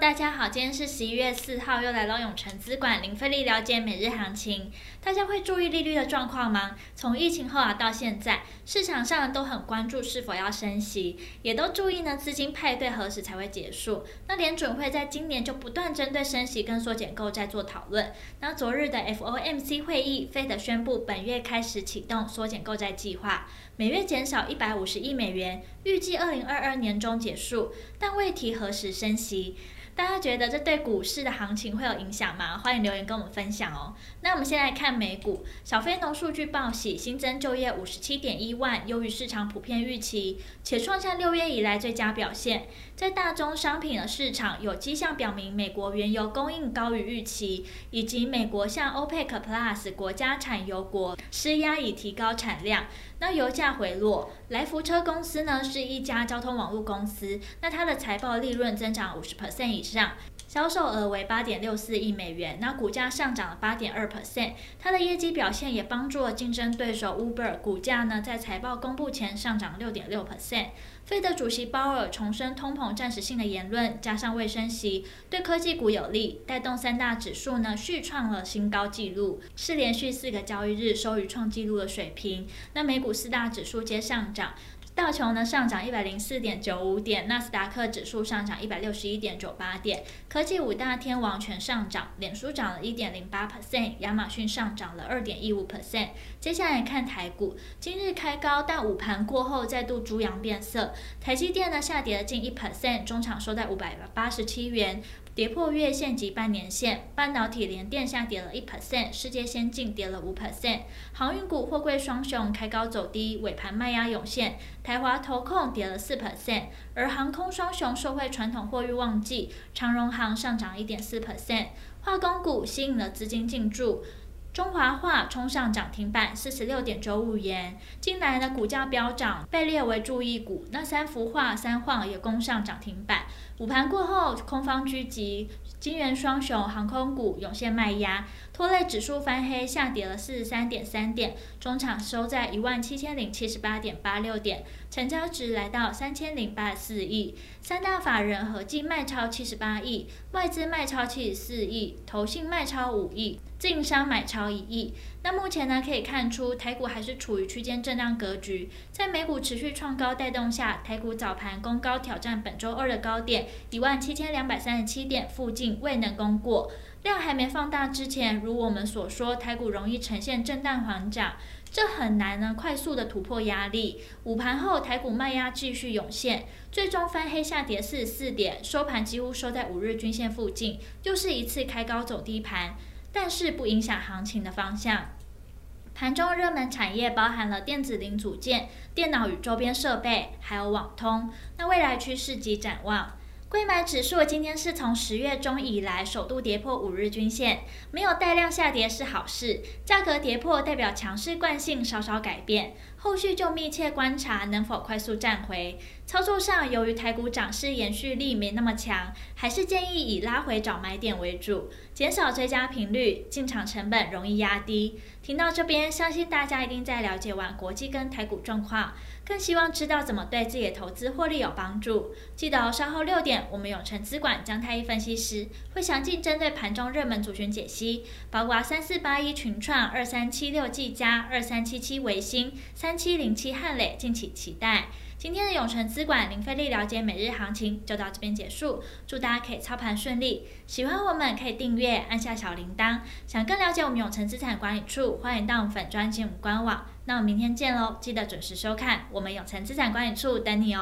大家好，今天是十一月四号，又来到永成资管零费力了解每日行情。大家会注意利率的状况吗？从疫情后啊到现在，市场上都很关注是否要升息，也都注意呢资金派对何时才会结束。那联准会在今年就不断针对升息跟缩减购债做讨论。那昨日的 FOMC 会议，Fed 宣布本月开始启动缩减购债计划，每月减少一百五十亿美元，预计二零二二年中结束，但未提何时升息。大家觉得这对股市的行情会有影响吗？欢迎留言跟我们分享哦。那我们先来看美股，小非农数据报喜，新增就业五十七点一万，优于市场普遍预期，且创下六月以来最佳表现。在大宗商品的市场，有迹象表明美国原油供应高于预期，以及美国向 OPEC Plus 国家产油国施压以提高产量。那油价回落，来福车公司呢是一家交通网络公司，那它的财报利润增长五十 percent 以上，销售额为八点六四亿美元，那股价上涨了八点二 percent，它的业绩表现也帮助了竞争对手 Uber，股价呢在财报公布前上涨六点六 percent。费德主席鲍尔重申通膨暂时性的言论，加上未升息，对科技股有利，带动三大指数呢续创了新高纪录，是连续四个交易日收于创纪录的水平。那美股四大指数皆上涨。道琼呢上涨一百零四点九五点，纳斯达克指数上涨一百六十一点九八点，科技五大天王全上涨，脸书涨了一点零八 percent，亚马逊上涨了二点一五 percent。接下来看台股，今日开高，但午盘过后再度猪羊变色，台积电呢下跌了近一 percent，中场收在五百八十七元。跌破月线及半年线，半导体联电下跌了一 percent，世界先进跌了五 percent，航运股货柜双雄开高走低，尾盘卖压涌现，台华投控跌了四 percent，而航空双雄受惠传统货运旺季，长荣航上涨一点四 percent，化工股吸引了资金进驻。中华化冲上涨停板，四十六点九五元。近来的股价飙涨，被列为注意股。那三幅画、三晃也攻上涨停板。午盘过后，空方聚集，金圆双雄航空股涌现卖压，拖累指数翻黑，下跌了四十三点三点，中场收在一万七千零七十八点八六点，成交值来到三千零八十四亿。三大法人合计卖超七十八亿，外资卖超七十四亿，投信卖超五亿。自营商买超一亿，那目前呢可以看出台股还是处于区间震荡格局，在美股持续创高带动下，台股早盘攻高挑战本周二的高点一万七千两百三十七点附近未能攻过，量还没放大之前，如我们所说，台股容易呈现震荡缓涨，这很难呢快速的突破压力。午盘后台股卖压继续涌现，最终翻黑下跌四十四点，收盘几乎收在五日均线附近，又是一次开高走低盘。但是不影响行情的方向。盘中热门产业包含了电子零组件、电脑与周边设备，还有网通。那未来趋势及展望。贵买指数今天是从十月中以来首度跌破五日均线，没有带量下跌是好事，价格跌破代表强势惯性稍稍改变，后续就密切观察能否快速站回。操作上，由于台股涨势延续力没那么强，还是建议以拉回找买点为主，减少追加频率，进场成本容易压低。听到这边，相信大家一定在了解完国际跟台股状况，更希望知道怎么对自己的投资获利有帮助。记得稍后六点，我们永诚资管江太一分析师会详尽针对盘中热门族群解析，包括三四八一群创、二三七六技嘉、二三七七微星、三三七零七汉磊，敬请期待。今天的永城资管林飞利了解每日行情就到这边结束，祝大家可以操盘顺利。喜欢我们可以订阅，按下小铃铛。想更了解我们永城资产管理处，欢迎到我们粉专进入官网。那我们明天见喽，记得准时收看，我们永城资产管理处等你哦。